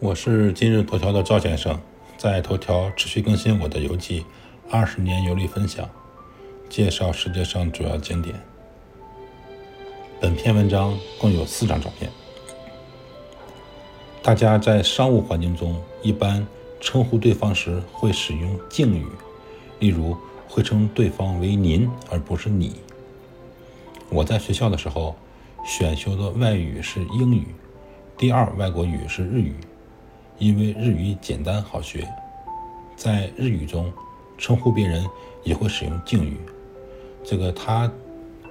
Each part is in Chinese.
我是今日头条的赵先生，在头条持续更新我的游记，二十年游历分享，介绍世界上主要景点。本篇文章共有四张照片。大家在商务环境中一般称呼对方时会使用敬语，例如会称对方为您而不是你。我在学校的时候选修的外语是英语，第二外国语是日语。因为日语简单好学，在日语中称呼别人也会使用敬语。这个它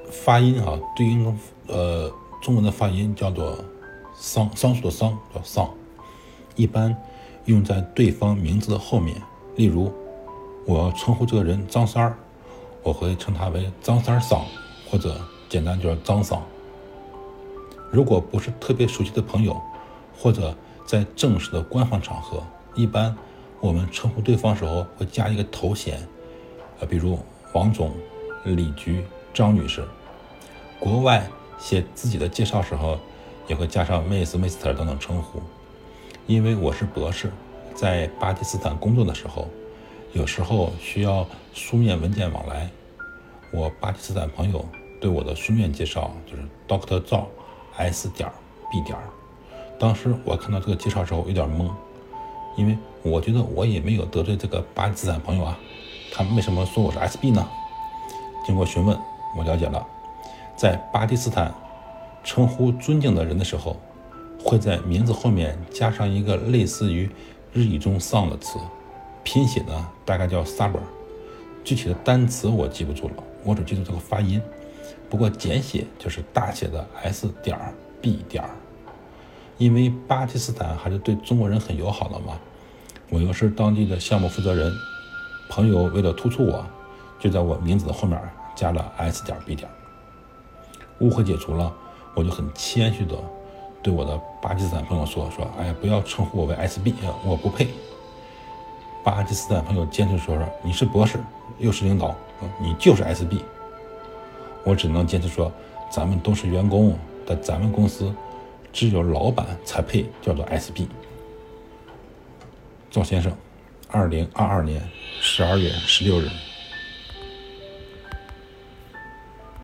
发音啊，对应呃中文的发音叫做“桑”，桑树的“桑”叫“桑”，一般用在对方名字的后面。例如，我要称呼这个人张三儿，我会称他为张三桑，或者简单叫张桑。如果不是特别熟悉的朋友，或者在正式的官方场合，一般我们称呼对方时候会加一个头衔，呃，比如王总、李局、张女士。国外写自己的介绍时候，也会加上 Miss、Mr 等等称呼。因为我是博士，在巴基斯坦工作的时候，有时候需要书面文件往来。我巴基斯坦朋友对我的书面介绍就是 Doctor 赵 S 点 B 点。当时我看到这个介绍时候有点懵，因为我觉得我也没有得罪这个巴基斯坦朋友啊，他为什么说我是 SB 呢？经过询问，我了解了，在巴基斯坦称呼尊敬的人的时候，会在名字后面加上一个类似于日语中 “son” 的词，拼写呢大概叫 “saber”，具体的单词我记不住了，我只记住这个发音。不过简写就是大写的 S 点 B 点儿。因为巴基斯坦还是对中国人很友好的嘛，我又是当地的项目负责人，朋友为了突出我，就在我名字的后面加了 S 点 B 点。误会解除了，我就很谦虚的对我的巴基斯坦朋友说：“说哎，不要称呼我为 SB，我不配。”巴基斯坦朋友坚持说：“说你是博士，又是领导，你就是 SB。”我只能坚持说：“咱们都是员工，在咱们公司。”只有老板才配叫做 SB。赵先生，二零二二年十二月十六日。